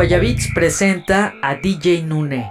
Guayabits presenta a DJ Nune.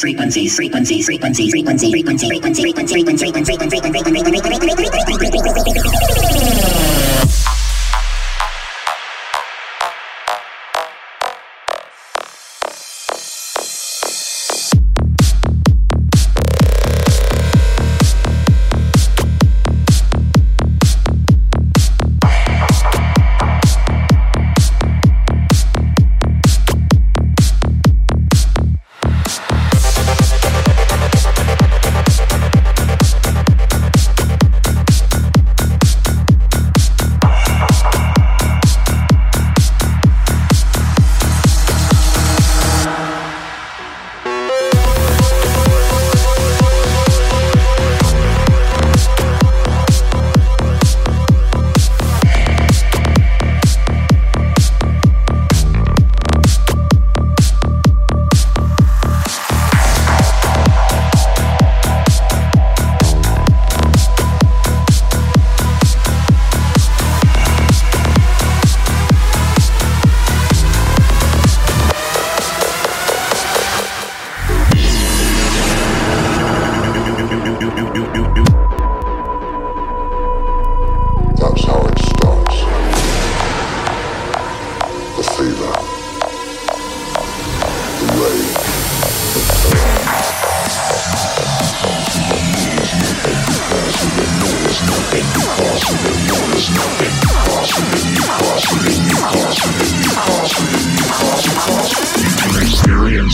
Frequencies, frequencies, frequencies, frequencies, frequencies, frequency, frequency, frequency, frequency, frequency,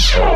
Show.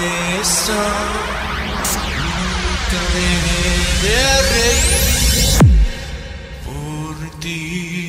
de eso, nunca dejé de reír por ti.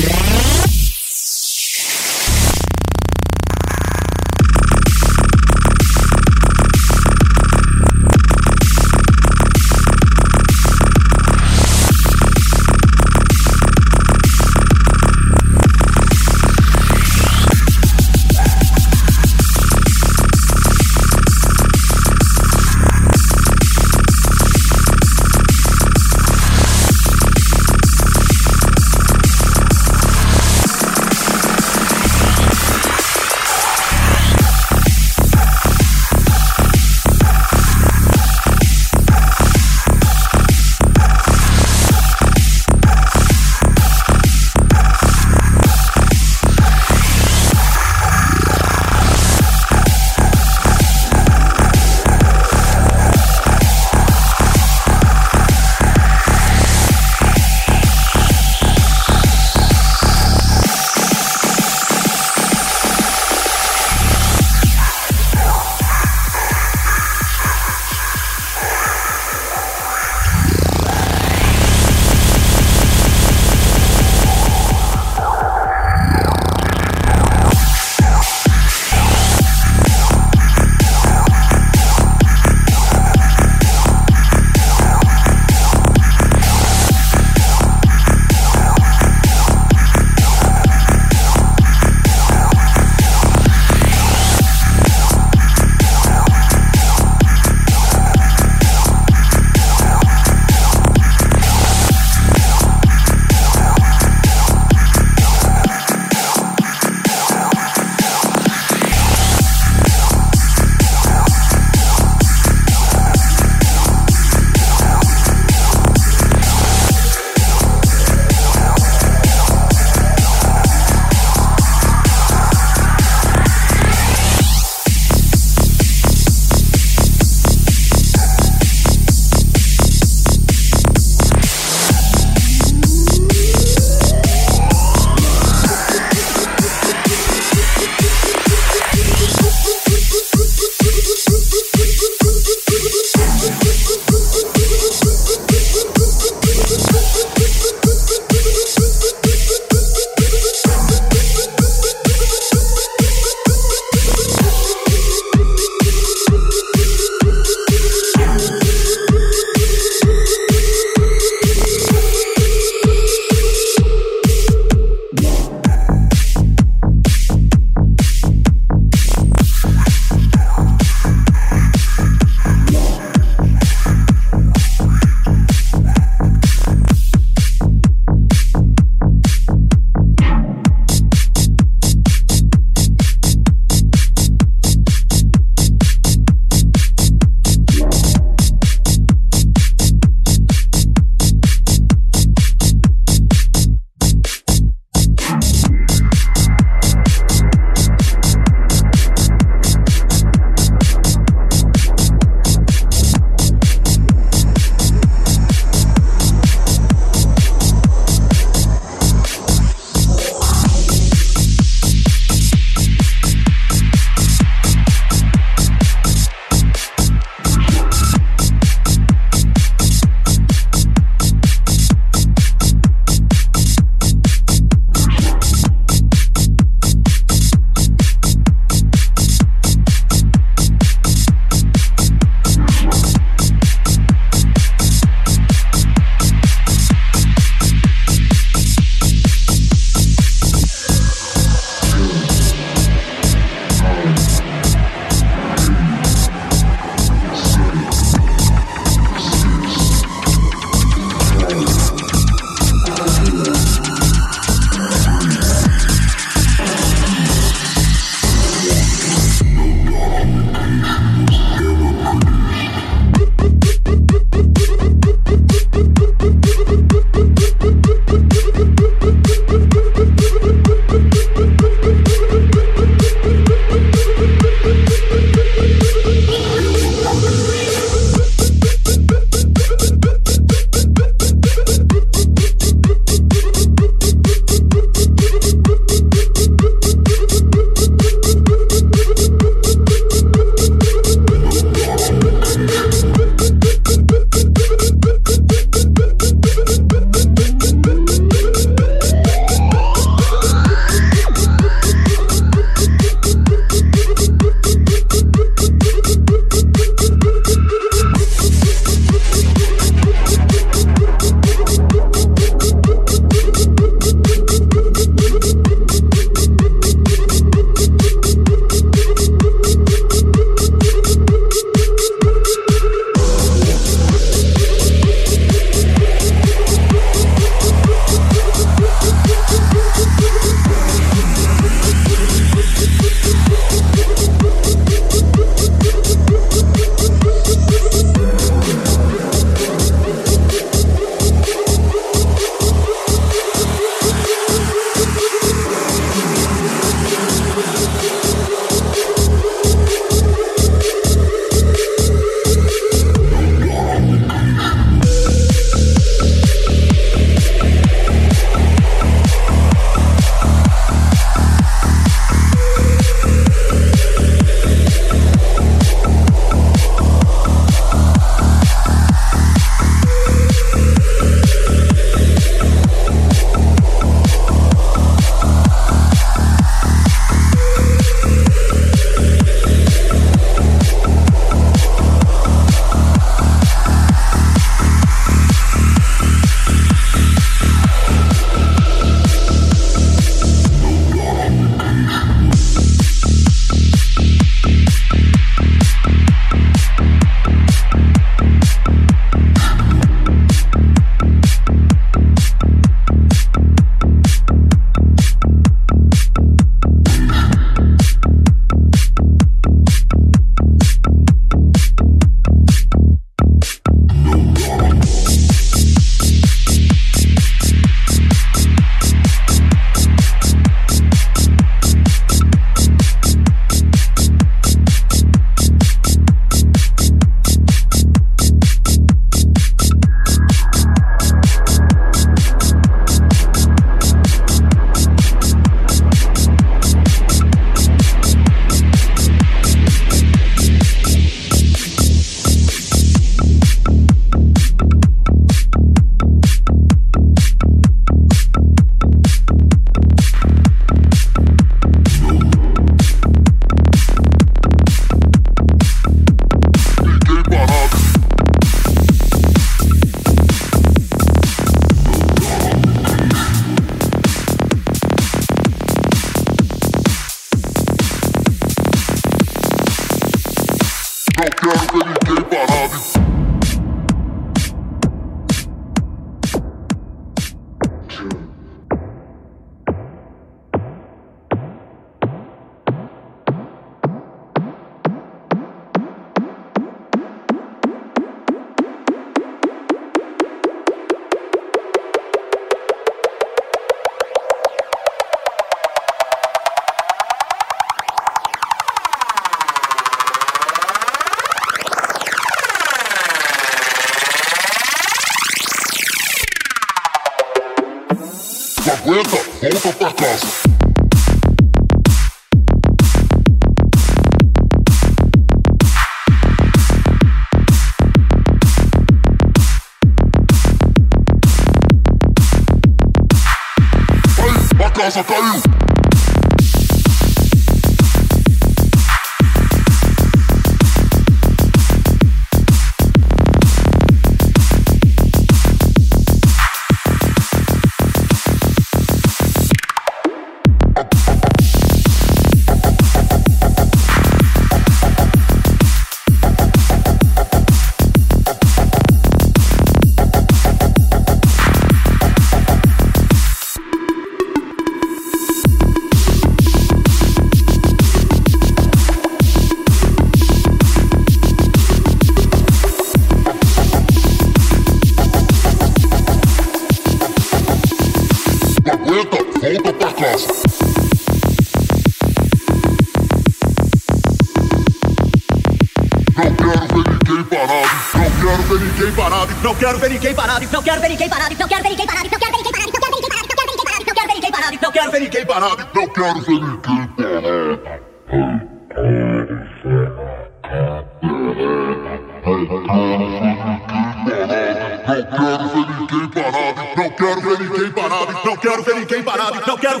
no, gotta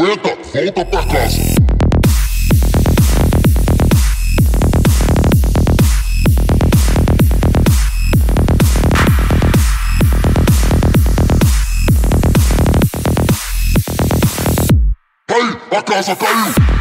aguenta, volta pra casa. Caiu, a casa caiu.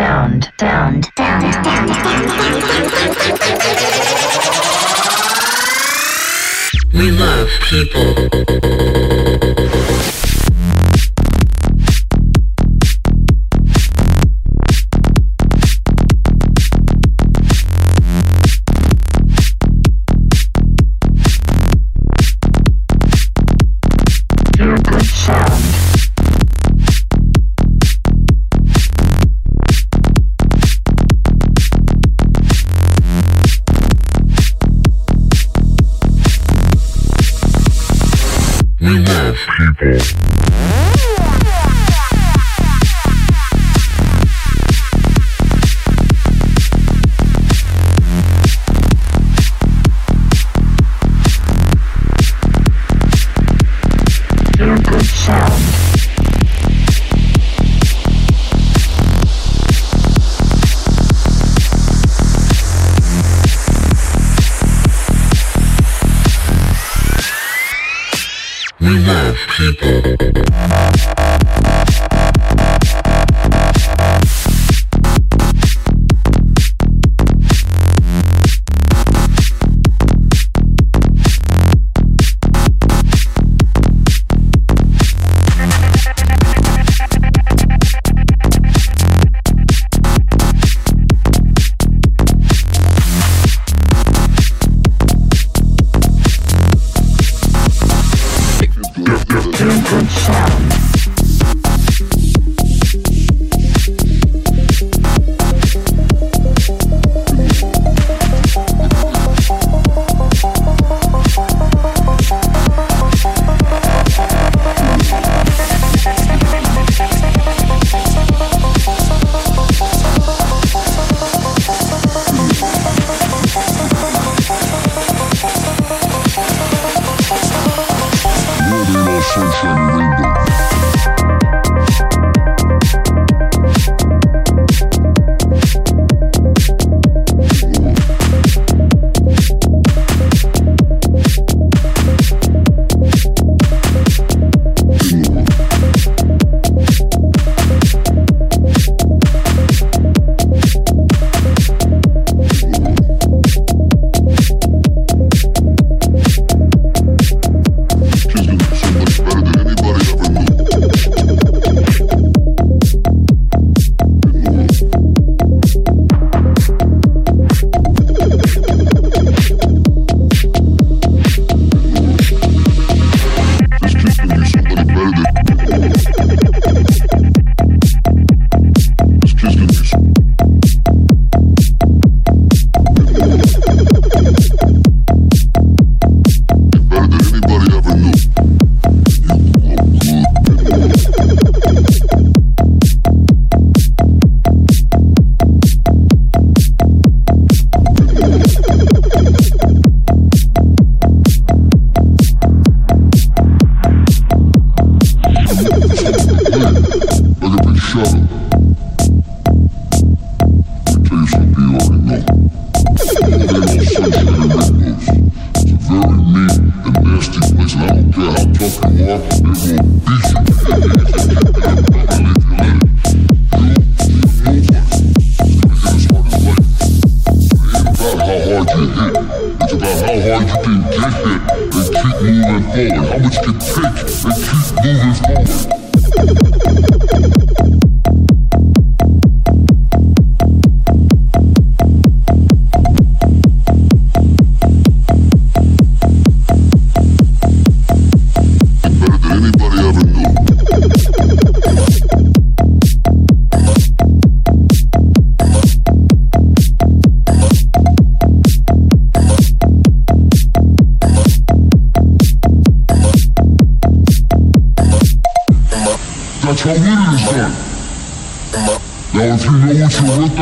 Sound. Sound. People.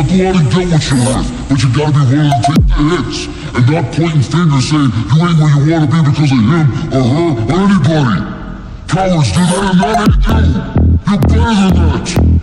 Go out and get what you're worth. But you gotta be willing to take the hits and not pointing fingers saying you ain't where you wanna be because of him or her or anybody. Cowards do that and that ain't you. You're better than that.